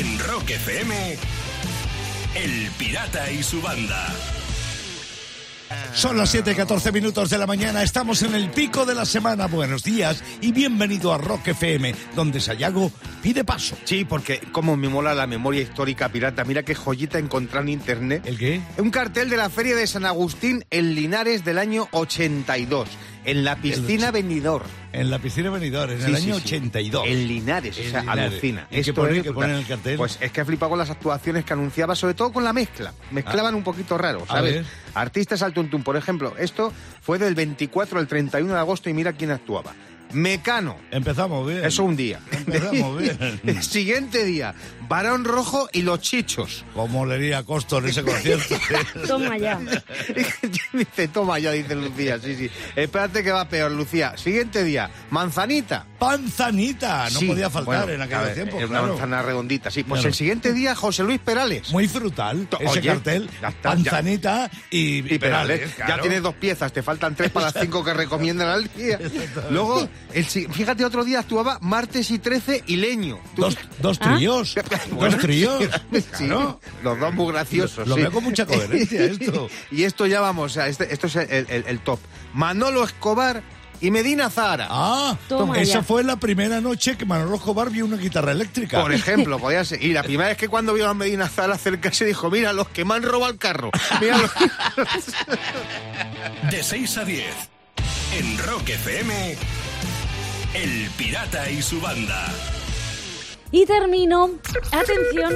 En Rock FM, El Pirata y su banda. Son las 7 y 14 minutos de la mañana, estamos en el pico de la semana. Buenos días y bienvenido a Rock FM, donde Sayago pide paso. Sí, porque como me mola la memoria histórica pirata. Mira qué joyita encontrar en internet. ¿El qué? Un cartel de la Feria de San Agustín en Linares del año 82, en la piscina Benidorm. En la piscina Benidorm, en Sí, el sí, año sí. 82. En Linares, o En sea, Linares. alucina. ¿Y qué Esto es qué pone brutal. en el cartel? Pues es que he flipado con las actuaciones que anunciaba, sobre todo con la mezcla. Mezclaban un poquito raro, ¿sabes? Artistas al tuntún, por ejemplo. Esto fue del 24 al 31 de agosto y mira quién actuaba. Mecano. Empezamos bien. Eso un día. Empezamos bien. El siguiente día, Barón Rojo y los Chichos. Como le diría Costo en ese concierto. Toma ya. dice, toma ya, dice Lucía. Sí, sí. Espérate que va peor, Lucía. Siguiente día, Manzanita. Panzanita, no Sí, podía faltar bueno, en aquel ver, tiempo. Era claro. una manzana redondita, sí. Pues Claro. el siguiente día, José Luis Perales. Muy frutal ese Oye, cartel. ya está, Panzanita y, Y Perales. claro. Ya tienes dos piezas, te faltan tres para las cinco que recomiendan al día. Luego, el, fíjate, otro día actuaba Martes y 13 y Leño. Tú- Dos, dos ¿Ah? tríos. Bueno, dos tríos. Sí, Claro. los dos muy graciosos. Lo sí. veo con mucha coherencia esto. y esto ya vamos, o sea, este- esto es el, el- el top. Manolo Escobar y Medina Zahara. Ah, Toma esa ya. fue la primera noche que Manolo Escobar vio una guitarra eléctrica. Por ejemplo, podía ser. Y la primera vez que cuando vio a Medina Zahara acercarse dijo, mira, los que me han robado el carro. Mira los- De 6 a 10. En Rock FM, El Pirata y su banda. Y termino, atención,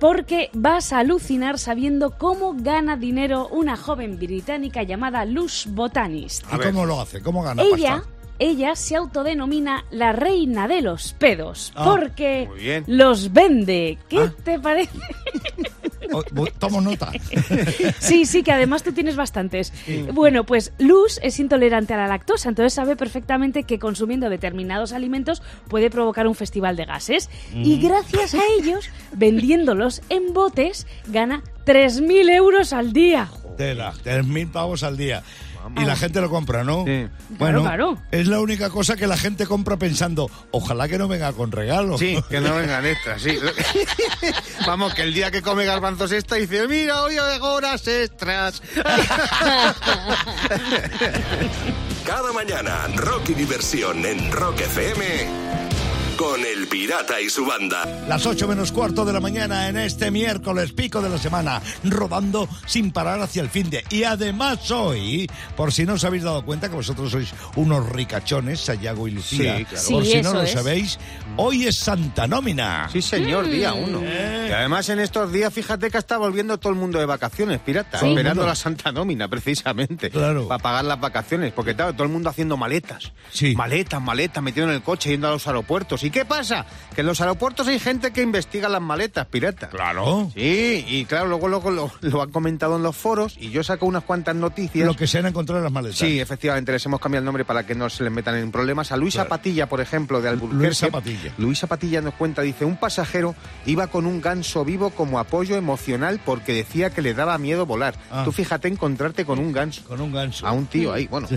porque vas a alucinar sabiendo cómo gana dinero una joven británica llamada Luz Botanist. ¿Y cómo lo hace? ¿Cómo gana Ella, pasta? ella se autodenomina la reina de los pedos, Ah, porque los vende. ¿Qué Ah. te parece? Tomo nota. Sí, sí, que además tú tienes bastantes. Bueno, pues Luz es intolerante a la lactosa, entonces sabe perfectamente que consumiendo determinados alimentos puede provocar un festival de gases. Y gracias a ellos, vendiéndolos en botes, gana 3.000 euros al día. Tela, 3.000 pavos al día. Y la gente lo compra, ¿no? Sí. Bueno, Claro, claro. es la única cosa que la gente compra pensando, ojalá que no venga con regalo. Sí, que no vengan extras, sí. Vamos, que el día que come garbanzos esta dice, mira, hoy hay horas extras. Cada mañana, rock y diversión en Rock FM con El Pirata y su banda. Las 8 menos cuarto de la mañana en este miércoles, pico de la semana, rodando sin parar hacia el fin de. Y además hoy, por si no os habéis dado cuenta que vosotros sois unos ricachones, Sayago y Lucía, Sí, claro. por Sí, si no lo es. sabéis, hoy es Santa Nómina. Sí, señor, día uno. Y además en estos días, fíjate que está volviendo todo el mundo de vacaciones, pirata. Sí. Esperando la Santa Nómina, precisamente. Claro. Para pagar las vacaciones. Porque claro, todo el mundo haciendo maletas. Sí. Maletas, maletas, metido en el coche, yendo a los aeropuertos. ¿Y qué pasa? Que en los aeropuertos hay gente que investiga las maletas, pirata. Claro. Sí, y claro, luego, luego lo, lo han comentado en los foros y yo saco unas cuantas noticias. Lo que se han encontrado en las maletas. Sí, efectivamente, les hemos cambiado el nombre para que no se les metan en problemas. A Luisa Claro. Patilla, por ejemplo, de Albuquerque. Luisa Patilla. Luisa Patilla nos cuenta, dice, un pasajero iba con un ganso vivo como apoyo emocional porque decía que le daba miedo volar. Ah. Tú fíjate encontrarte con un ganso. Con un ganso. A un tío ahí, bueno,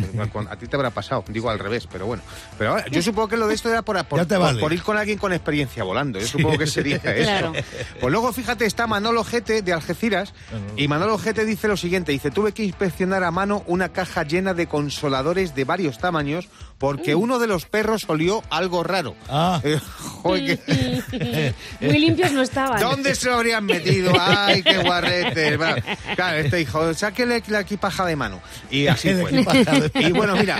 a ti te habrá pasado, digo al revés, pero bueno. Pero ahora, yo supongo que lo de esto era por, por, Ya te por- vale. por ir con alguien con experiencia volando. Yo supongo que sería eso. Claro. Pues luego, fíjate, está Manolo Gete de Algeciras y Manolo Gete dice lo siguiente, dice, tuve que inspeccionar a mano una caja llena de consoladores de varios tamaños porque uno de los perros olió algo raro. Ah. Eh, joder, que- Muy limpios no estaban. ¿Dónde se lo habrían metido? ¡Ay, qué guarrete! Bueno, Claro, este hijo, sáquele la equipaja de mano. Y así fue. Y bueno, mira,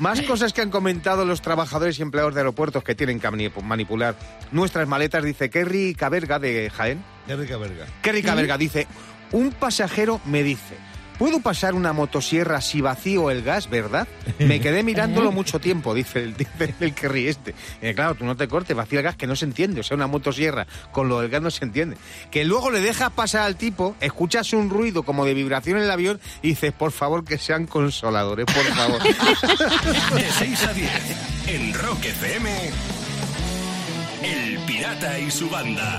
más cosas que han comentado los trabajadores y empleados de aeropuertos que tienen que mani- manipular nuestras maletas, dice Kerry Caberga de Jaén. Qué rica verga. Kerry Caberga dice, un pasajero me dice, ¿puedo pasar una motosierra si vacío el gas, verdad? Me quedé mirándolo mucho tiempo, dice el, dice el Kerry este. Eh, claro, tú no te cortes, vacía el gas que no se entiende, o sea, una motosierra con lo del gas no se entiende. Que luego le dejas pasar al tipo, escuchas un ruido como de vibración en el avión y dices, por favor, que sean consoladores, por favor. De 6 a 10 en Rock FM, El Pirata y su banda.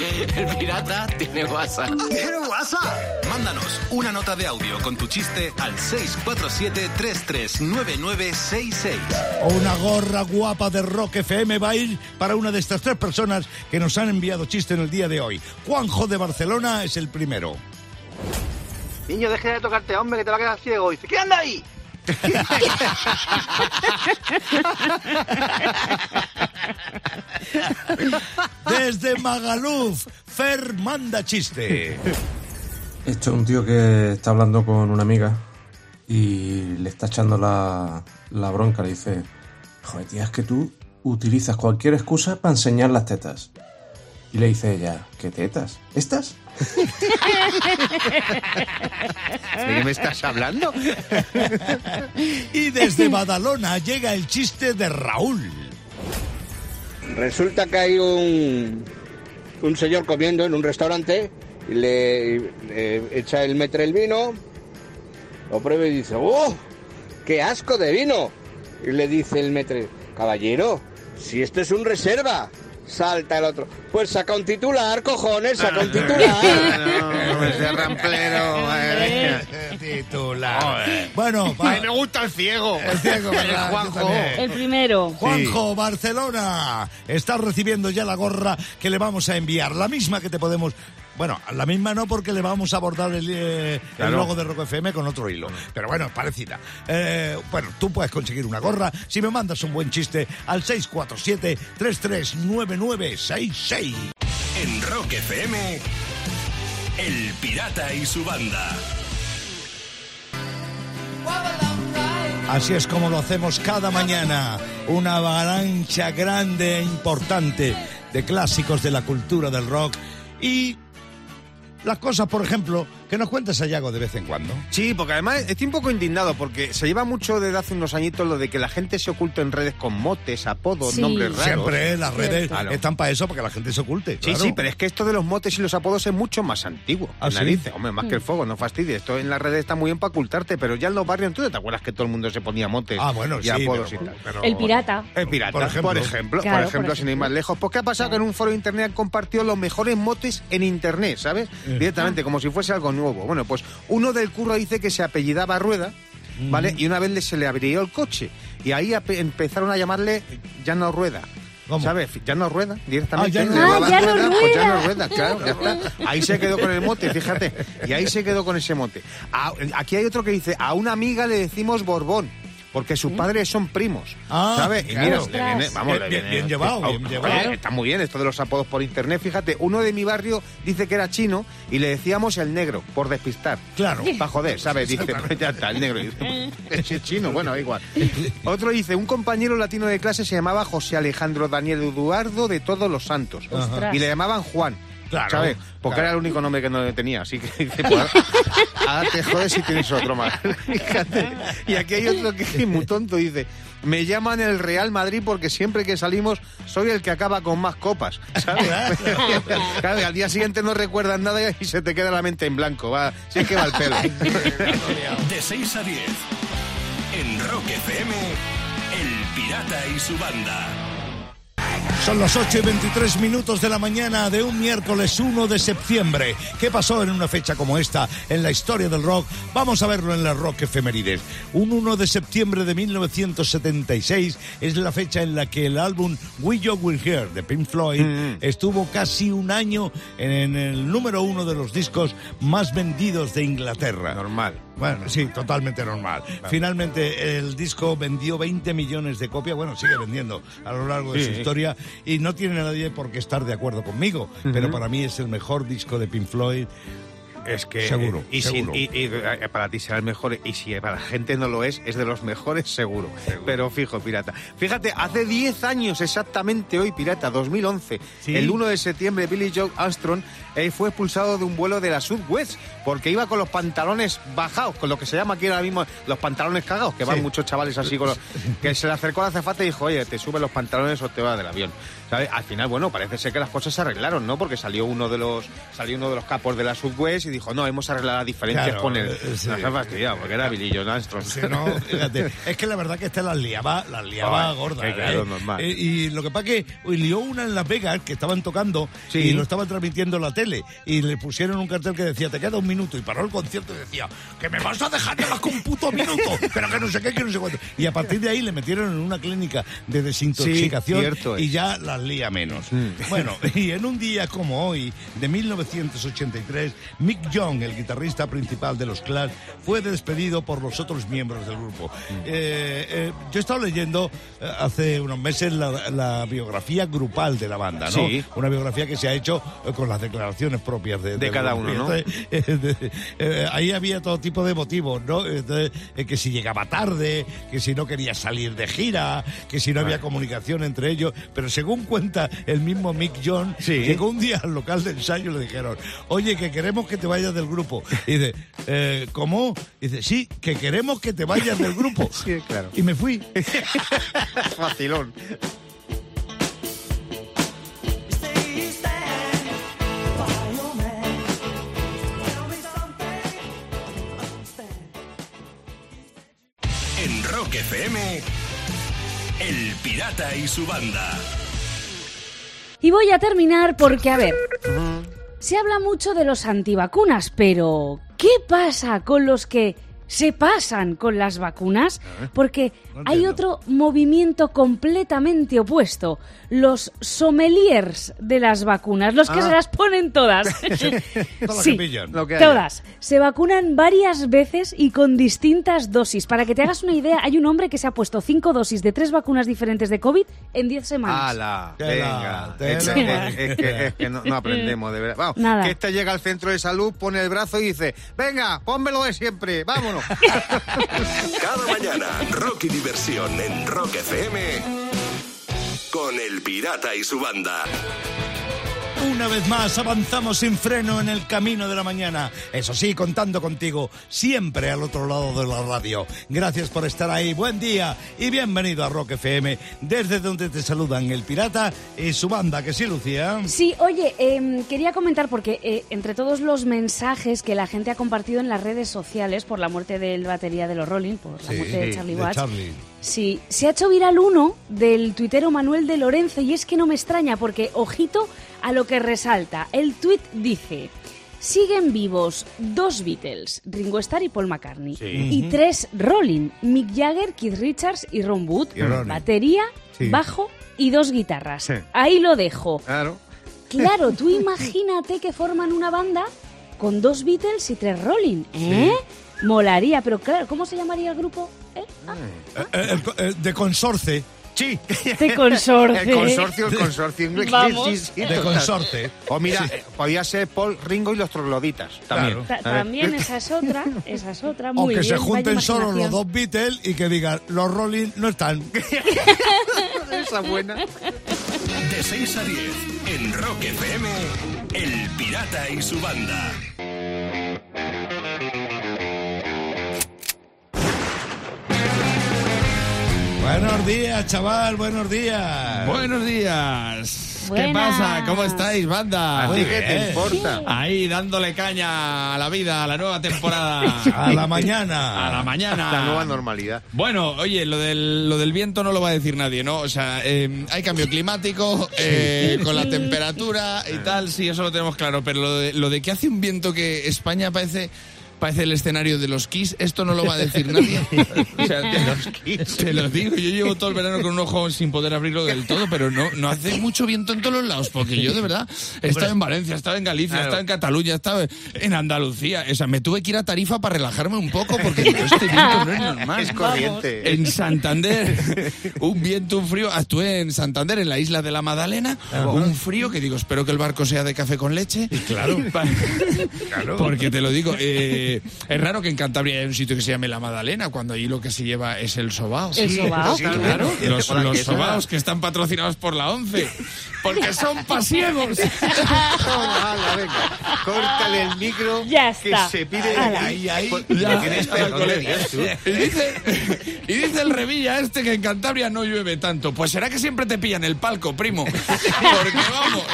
El pirata tiene WhatsApp. ¿Tiene WhatsApp? Mándanos una nota de audio con tu chiste al 647-339966. O una gorra guapa de Rock FM va a ir para una de estas tres personas que nos han enviado chiste en el día de hoy. Juanjo de Barcelona es el primero. Niño, deje de tocarte, hombre, que te va a quedar ciego. dice, ¿qué anda ahí? Desde Magaluf, Fer manda chiste. Esto es un tío que está hablando con una amiga y le está echando la, la bronca. Le dice, joder, tía, es que tú utilizas cualquier excusa para enseñar las tetas. Y le dice ella, ¿qué tetas? ¿Estas? ¿De qué me estás hablando? Y desde Badalona llega el chiste de Raúl. Resulta que hay un, un señor comiendo en un restaurante y le, le echa el metre el vino, lo prueba y dice, ¡oh! ¡Qué asco de vino! Y le dice el metre, caballero, si esto es un reserva. Salta el otro. Pues saca un titular, cojones, saca un titular. No, ese ramplero. madre mía. Titular. Bueno, va- Ay, me gusta el ciego. El ciego, ¿verdad? El Juanjo. También. El primero. Juanjo, Barcelona, estás recibiendo ya la gorra que le vamos a enviar, la misma que te podemos... Bueno, la misma no porque le vamos a abordar el, eh, el logo de Rock FM con otro hilo, pero bueno, parecida. Eh, bueno, tú puedes conseguir una gorra si me mandas un buen chiste al 647-339966. En Rock FM, El Pirata y su banda. Así es como lo hacemos cada mañana, una avalancha grande e importante de clásicos de la cultura del rock y las cosas, por ejemplo, que nos cuenta Sayago de vez en cuando. Sí, porque además estoy un poco indignado porque se lleva mucho desde hace unos añitos lo de que la gente se oculta en redes con motes, apodos, Sí. nombres raros. Siempre las redes Claro. están para eso, para que la gente se oculte. Sí, claro. sí, pero es que esto de los motes y los apodos es mucho más antiguo. ¿Ah, sí? narices. Hombre, más que Mm. el fuego, no fastidies. Esto en las redes está muy bien para ocultarte, pero ya en los barrios, ¿tú te acuerdas que todo el mundo se ponía motes Ah, bueno, y sí, apodos pero- y tal? pero- El pirata. El pirata, Por por ejemplo. por Claro, ejemplo, por sin ir más lejos. Pues ¿qué ha pasado? Que en un foro de internet han compartido los mejores motes en internet, ¿sabes? Directamente, como si fuese algo nuevo. Bueno, pues uno del curro dice que se apellidaba Rueda, ¿vale? Y una vez le- se le abrió el coche. Y ahí empezaron a llamarle Ya no Rueda. ¿Cómo? ¿Sabes? Ya no rueda, directamente. Ah, ya no- Le Ah, no Pues ya no rueda. rueda, claro, ya está. Ahí se quedó con el mote, fíjate. Y ahí se quedó con ese mote. A- aquí hay otro que dice, a una amiga le decimos Borbón. Porque sus padres son primos, Ah, ¿sabes? Y claro. mira, le viene- vamos, Bien- le bien- viene- bien llevado, bien llevado. Está muy bien esto de los apodos por internet. Fíjate, uno de mi barrio dice que era chino y le decíamos el negro, por despistar. Claro. Para joder, ¿sabes? Dice, pues ya está, el negro. Dice, "Ese es chino, bueno, igual. Otro dice, un compañero latino de clase se llamaba José Alejandro Daniel Eduardo de Todos los Santos. Ostras. Y le llamaban Juan. Claro, ¿Sabes? Porque claro. era el único nombre que no tenía. Así que dice, pues, ahora te jodes si tienes otro más. Y aquí hay otro que es muy tonto. Dice, me llaman el Real Madrid porque siempre que salimos soy el que acaba con más copas. ¿Sabes? claro, al día siguiente no recuerdas nada y se te queda la mente en blanco. Va, si es que va el pelo. De 6 a 10. En Rock FM, El Pirata y su banda. Son las 8 y 23 minutos de la mañana de un miércoles 1 de septiembre. ¿Qué pasó en una fecha como esta en la historia del rock? Vamos a verlo en la Rock Efemérides. Un 1 de septiembre de 1976 es la fecha en la que el álbum We You Will Hear de Pink Floyd estuvo casi un año en el número uno de los discos más vendidos de Inglaterra. Normal. Bueno, sí, totalmente normal. Finalmente el disco vendió 20 millones de copias, bueno, sigue vendiendo a lo largo de Sí. su historia y no tiene nadie por qué estar de acuerdo conmigo, pero para mí es el mejor disco de Pink Floyd. Es que Seguro, y, si- seguro. y- y, eh, para ti será el mejor y si para la gente no lo es, es de los mejores seguro. Pero fijo, pirata. Fíjate, hace 10 años exactamente hoy, pirata, 2011, Sí. el 1 de septiembre, Billy Joe Armstrong eh, fue expulsado de un vuelo de la Southwest porque iba con los pantalones bajados, con lo que se llama aquí ahora mismo los pantalones cagados, que van Sí. muchos chavales así con los, que se le acercó al azafata y dijo, oye, te sube los pantalones o te vas del avión. ¿Sabes? Al final, bueno, parece ser que las cosas se arreglaron, ¿no? Porque salió uno de los salió uno de los capos de la Southwest y dijo, no, hemos arreglado las diferencias Claro, con él. eh, sí. Nos ha fastidiado, porque era. Sí, no, fíjate. Es que la verdad que este las liaba, las liaba Ay, gordas. que claro, ¿eh? normal. Eh, y lo que pasa que lió una en Las Vegas que estaban tocando Sí. y lo estaban transmitiendo en la tele y le pusieron un cartel que decía te queda un minuto y paró el concierto y decía que me vas a dejar de más que un puto minuto pero que no sé qué que no sé cuánto y a partir de ahí le metieron en una clínica de desintoxicación Sí, cierto y ya las lía menos bueno y en un día como hoy de 1983 Mick Young el guitarrista principal de los Clash fue despedido por los otros miembros del grupo Eh, eh, yo he estado leyendo eh, hace unos meses la, la biografía grupal de la banda ¿no? Sí. una biografía que se ha hecho eh, con las declaraciones propias de, del cada grupo. uno, ¿no? Entonces, eh, de- eh, ahí había todo tipo de motivos, ¿no? Entonces, que si llegaba tarde, que si no quería salir de gira, que si no había comunicación entre ellos, pero según cuenta el mismo Mick John, Sí. llegó un día al local de ensayo y le dijeron, oye, que queremos que te vayas del grupo. Y dice, eh, ¿cómo? Y dice, sí, que queremos que te vayas del grupo. Sí, claro. Y me fui. Facilón. En Rock FM, El Pirata y su banda. Y voy a terminar porque, a ver, se habla mucho de los antivacunas, pero ¿qué pasa con los que se pasan con las vacunas? Porque hay otro movimiento completamente opuesto, los sommeliers de las vacunas, los que Ah. se las ponen todas. Todas las Sí. Todas. Se vacunan varias veces y con distintas dosis. Para que te hagas una idea, hay un hombre que se ha puesto cinco dosis de tres vacunas diferentes de COVID en 10 semanas. ¡Hala! Venga. Es que, tela. es que- es que no, no aprendemos, de verdad. Vamos, Nada. que este llega al centro de salud, pone el brazo y dice, venga, pónmelo de siempre, vámonos. Cada mañana, rock y diversión en Rock FM con El Pirata y su banda. Una vez más avanzamos sin freno en el camino de la mañana. Eso sí, contando contigo, siempre al otro lado de la radio. Gracias por estar ahí. Buen día y bienvenido a Rock FM, desde donde te saludan el pirata y su banda, que sí, Lucía. Sí, oye, em, quería comentar porque eh, entre todos los mensajes que la gente ha compartido en las redes sociales por la muerte del batería de los Rolling, por la Sí, muerte de Charlie de Watts, Charlie. sí, se ha hecho viral uno del tuitero Manuel de Lorenzo y es que no me extraña porque, ojito a lo que resalta. El tuit dice... Siguen vivos dos Beatles, Ringo Starr y Paul McCartney, y tres Rolling, Mick Jagger, Keith Richards y Ron Wood, Y batería, Sí. bajo y dos guitarras. Sí. Ahí lo dejo. Claro. Claro, tú imagínate que forman una banda con dos Beatles y tres Rolling, ¿eh? Molaría, pero claro, ¿cómo se llamaría el grupo? ¿Eh? Ah, Eh, eh, el co- eh, de consorte. Sí. de consorcio. El consorcio, el consorcio inglés. Vamos. Sí, sí, sí, De total. consorte. O mira, Sí. eh, podía ser Paul Ringo y los trogloditas. También. Claro. Ta- También esa es otra, esa es otra, O muy que bien. se junten solo los dos Beatles y que digan, los Rolling no están. Esa buena. De 6 a 10 en Rock FM, El Pirata y su banda. Buenos días, chaval, buenos días. Buenos días. ¿Qué Buenas. pasa? ¿Cómo estáis, banda? ¿A ti qué te bien. importa? Ahí dándole caña a la vida, a la nueva temporada. A la mañana. A la mañana. La nueva normalidad. Bueno, oye, lo del, lo del viento no lo va a decir nadie, ¿no? O sea, eh, hay cambio climático eh, con la temperatura y tal, sí, eso lo tenemos claro. Pero lo de, lo de que hace un viento que España parece parece el escenario de los Kiss, esto no lo va a decir nadie. O sea, te, te lo digo, yo llevo todo el verano con un ojo sin poder abrirlo del todo, pero no, no hace mucho viento en todos los lados, porque yo de verdad he estado en Valencia, he estado en Galicia, he estado en Cataluña, he estado en Andalucía. O sea, me tuve que ir a Tarifa para relajarme un poco, porque digo, este viento no es normal. Es corriente. En Santander, un viento, un frío. Actué en Santander, en la isla de la Madalena. Un frío que digo, espero que el barco sea de café con leche. Claro. Pa- Porque te lo digo, eh, es raro que en Cantabria haya un sitio que se llame la Madalena, cuando ahí lo que se lleva es el sobao. El sobao, Sí, claro. Los, los sobaos que están patrocinados por la ONCE. Porque son pasiegos. Toma, ala, venga. Córtale el micro. Ya Que se pide Ala. ahí, ahí. Ya. Tienes Dios, tú. Y dice, y dice el Revilla este que en Cantabria no llueve tanto. Pues será que siempre te pillan el palco, primo. Porque vamos.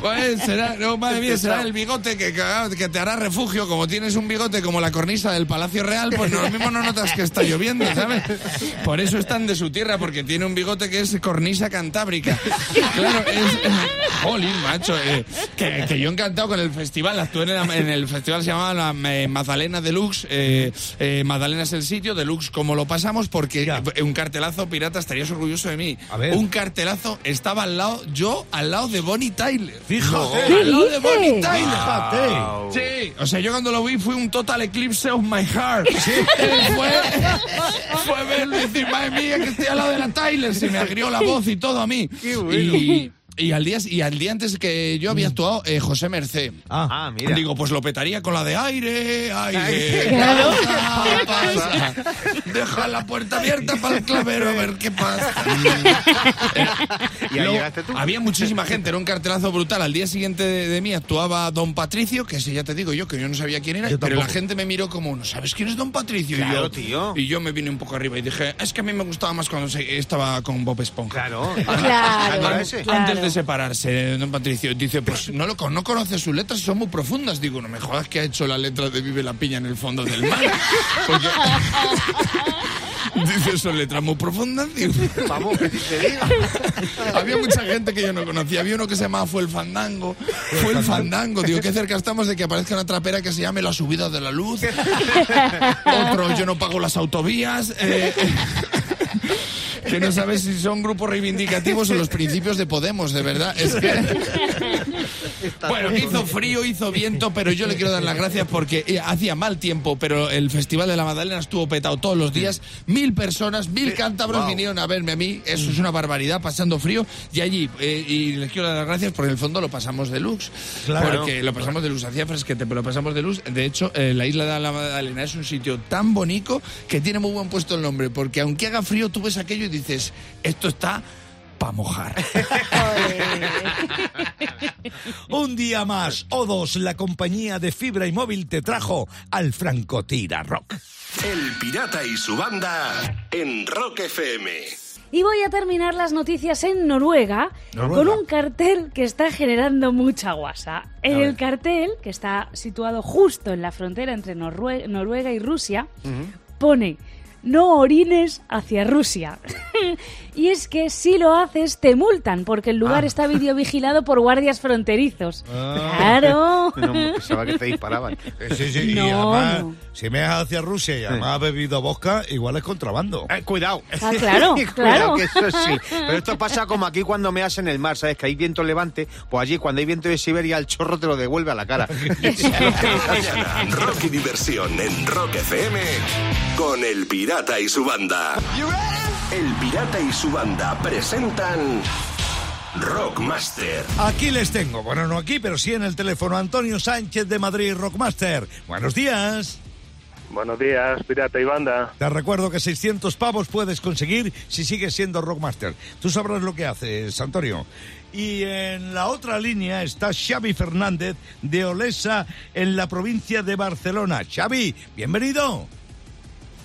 Pues será, no, madre mía, será el bigote que, que te hará refugio. Como tienes un bigote como la cornisa del Palacio Real, pues lo mismo no notas que está lloviendo, ¿sabes? Por eso están de su tierra, porque tiene un bigote que es cornisa cantábrica. Claro, es. Jolín, macho. eh, que, que yo encantado con el festival. Actué en, la- en el festival, se llamaba la eh, Magdalena Deluxe. Eh, eh, Magdalena es el sitio, Deluxe, como lo pasamos, porque Ya. eh, un cartelazo pirata estarías orgulloso de mí. A ver. Un cartelazo estaba al lado, yo al lado de Bonnie Tyler. Fíjate. ¿Qué al lado de? Bonnie Tyler. Fíjate. Sí, o sea, yo cuando lo vi fue un total eclipse of my heart. Fue, fue verlo y decir, madre mía, que estoy al lado de la Tyler. Se me agrió la voz y todo a mí. Qué bueno. Y, y al día, y al día antes que yo había actuado, eh, José Mercé. Ah, Ah, mira. Digo, pues lo petaría con la de aire, aire. Claro. pasa, pasa. Deja la puerta abierta para el clavero a ver qué pasa. Y ahí Luego, llegaste tú. Había muchísima gente, era un cartelazo brutal. Al día siguiente de, de mí actuaba Don Patricio, que ese ya te digo yo, que yo no sabía quién era, Yo pero la gente me miró como, ¿no sabes quién es Don Patricio? y, Claro, yo, tío. y yo me vine un poco arriba y dije, es que a mí me gustaba más cuando se- estaba con Bob Esponja. Claro. Claro. Antes de separarse, don Patricio dice, pues no lo con- no conoce sus letras, son muy profundas. Digo, no me jodas que ha hecho la letra de Vive la piña en el fondo del mar. Porque- dice, son letras muy profundas. Vamos, que te digo. había mucha gente que yo no conocía. Había uno que se llamaba Fue el Fandango. Fue el Fandango. Digo, qué cerca estamos de que aparezca una trapera que se llame La Subida de la Luz. Otro, yo no pago las autovías. eh, que no sabes si son grupos reivindicativos o los principios de Podemos, de verdad. Es que... Bueno, hizo frío, hizo viento, pero yo le quiero dar las gracias porque eh, hacía mal tiempo, pero el Festival de la Magdalena estuvo petado todos los días. Mil personas, mil cántabros vinieron a verme a mí. Eso es una barbaridad, pasando frío. Y allí, eh, y les quiero dar las gracias porque en el fondo lo pasamos de luz. Claro. Porque lo pasamos de luz, hacía fresquete, pero lo pasamos de luz. De hecho, eh, la isla de la Magdalena es un sitio tan bonito que tiene muy buen puesto el nombre, porque aunque haga frío, tú ves aquello y dices, esto está para mojar. Un día más, O2, la compañía de fibra y móvil, te trajo al Francotira Rock. El Pirata y su banda en Rock FM. Y voy a terminar las noticias en Noruega, Noruega. con un cartel que está generando mucha guasa. En el cartel, que está situado justo en la frontera entre Norue- Noruega y Rusia, pone no orines hacia Rusia. y es que si lo haces te multan porque el lugar Ah. está videovigilado por guardias fronterizos. Ah. Claro. No, pensaba que te disparaban. Eh, Sí, sí, y además, no. si me vas hacia Rusia y además has bebido vodka, igual es contrabando. Eh, cuidado. Ah, claro, Cuidado, claro. que eso sí. Pero esto pasa como aquí cuando me en el mar, ¿sabes? Que hay viento levante, pues allí cuando hay viento de Siberia el chorro te lo devuelve a la cara. Cada mañana, rock y diversión en Rock FM con El Pirata y su banda. El Pirata y su banda presentan Rockmaster. Aquí les tengo, bueno, no aquí, pero sí en el teléfono, Antonio Sánchez de Madrid, Rockmaster. Buenos días. Buenos días, pirata y banda. Te recuerdo que 600 pavos puedes conseguir si sigues siendo Rockmaster. Tú sabrás lo que haces, Antonio. Y en la otra línea está Xavi Fernández de Olesa en la provincia de Barcelona. Xavi, bienvenido.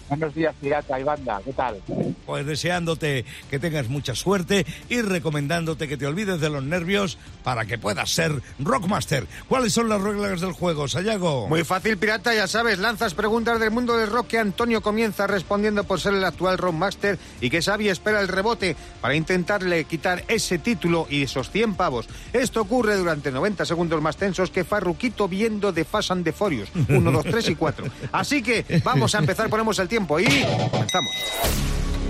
Buenos días, pirata y banda. ¿Qué tal? Pues deseándote que tengas mucha suerte y recomendándote que te olvides de los nervios para que puedas ser Rockmaster. ¿Cuáles son las reglas del juego, Sayago? Muy fácil, pirata, ya sabes, lanzas preguntas del mundo del rock que Antonio comienza respondiendo por ser el actual rockmaster y que Xavi espera el rebote para intentarle quitar ese título y esos 100 pavos. Esto ocurre durante 90 segundos más tensos que Farruquito viendo de Fast and the Furious. 1, 2, 3 y 4. Así que vamos a empezar, ponemos el tiempo y comenzamos.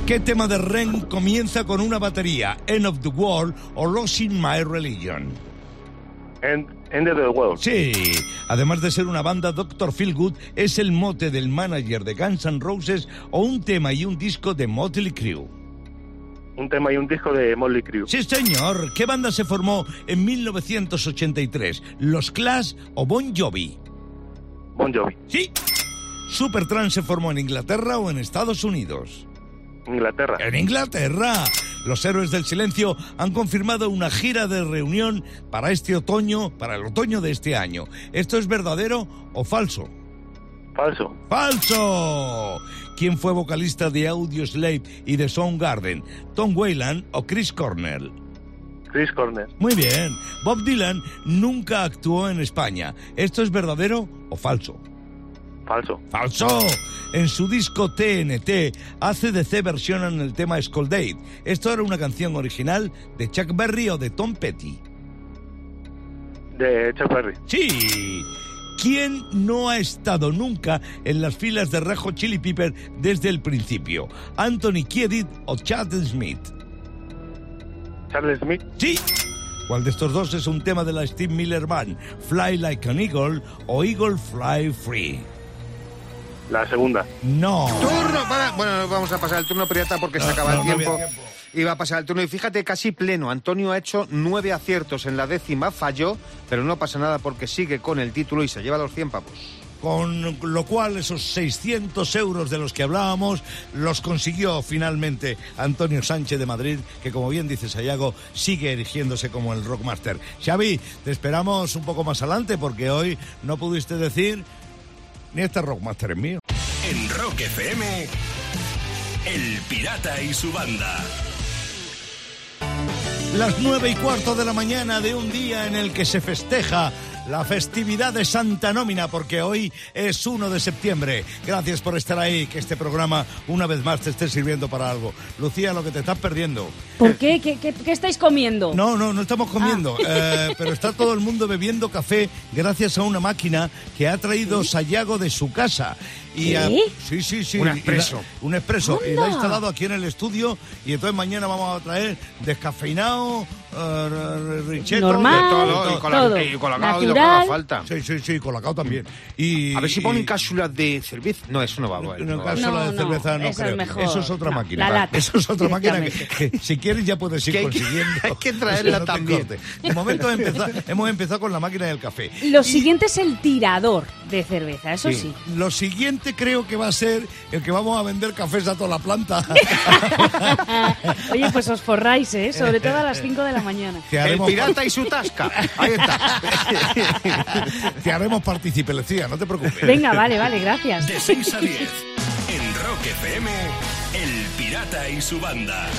¿Qué tema de Ren comienza con una batería? End of the World o Losing My Religion. End, End of the World. Sí, además de ser una banda, Dr. Feelgood es el mote del manager de Guns N' Roses o un tema y un disco de Motley Crue. Un tema y un disco de Molly Crew. Sí, señor. ¿Qué banda se formó en 1983? ¿Los Clash o Bon Jovi? Bon Jovi. Sí. ¿Supertramp se formó en Inglaterra o en Estados Unidos? Inglaterra. En Inglaterra. Los Héroes del Silencio han confirmado una gira de reunión para este otoño, para el otoño de este año. ¿Esto es verdadero o falso? Falso. ¡Falso! ¿Quién fue vocalista de Audioslave y de Soundgarden? ¿Tom Wayland o Chris Cornell? Chris Cornell. Muy bien. Bob Dylan nunca actuó en España. ¿Esto es verdadero o falso? Falso. ¡Falso! En su disco TNT, ACDC versionan el tema Skull Date. ¿Esto era una canción original de Chuck Berry o de Tom Petty? De Chuck Berry. Sí. ¿Quién no ha estado nunca en las filas de Rejo Chili Pepper desde el principio? ¿Anthony Kiedit o Chad Smith? Charles Smith. Sí. ¿Cuál de estos dos es un tema de la Steve Miller Band? ¿Fly Like an Eagle o Eagle Fly Free? La segunda. No. Turno para... Bueno, vamos a pasar el turno pirata porque se No, acaba no, el no tiempo. tiempo. Y va a pasar el turno. Y fíjate, casi pleno. Antonio ha hecho nueve aciertos en la décima, falló, pero no pasa nada porque sigue con el título y se lleva los 100 pavos. Con lo cual esos 600 euros de los que hablábamos los consiguió finalmente Antonio Sánchez de Madrid, que como bien dice Sayago, sigue erigiéndose como el Rockmaster. Xavi, te esperamos un poco más adelante porque hoy no pudiste decir ni este Rockmaster es mío. En Rock FM, El Pirata y su banda. Las nueve y cuarto de la mañana de un día en el que se festeja la festividad de Santa Nómina, porque hoy es 1 de septiembre. Gracias por estar ahí, que este programa una vez más te esté sirviendo para algo. Lucía, lo que te estás perdiendo. ¿Por qué? ¿Qué, qué- qué estáis comiendo? No, no, no estamos comiendo, eh, pero está todo el mundo bebiendo café gracias a una máquina que ha traído Sayago de su casa. Y ¿Qué? a- sí, sí, sí. Un la- expreso. un expreso. Y lo ha instalado aquí en el estudio y entonces mañana vamos a traer descafeinado, richeto, Normal, de todo, todo, de y con todo. la- y lo que haga falta. Sí, sí, sí, colacao también. Y, A ver si ponen cápsulas de cerveza. No, eso no va a en no No, de no, cerveza no eso es creo. mejor. Eso es otra No, máquina. la lata, Eso es otra máquina que, si quieres ya puedes ir Que hay que- consiguiendo. hay que traerla también. corte. De momento empezar- hemos empezado con la máquina del café. Lo siguiente es el tirador de cerveza, eso sí. Lo siguiente creo que va a ser el que vamos a vender cafés a toda la planta. Oye, pues os forráis, ¿eh? Sobre todo a las 5 de la mañana. El pirata y su tasca. Ahí está. te haremos partícipe, Lucía, no te preocupes. Venga, vale, vale, gracias. De 6 a 10. En Rock FM, El Pirata y su banda.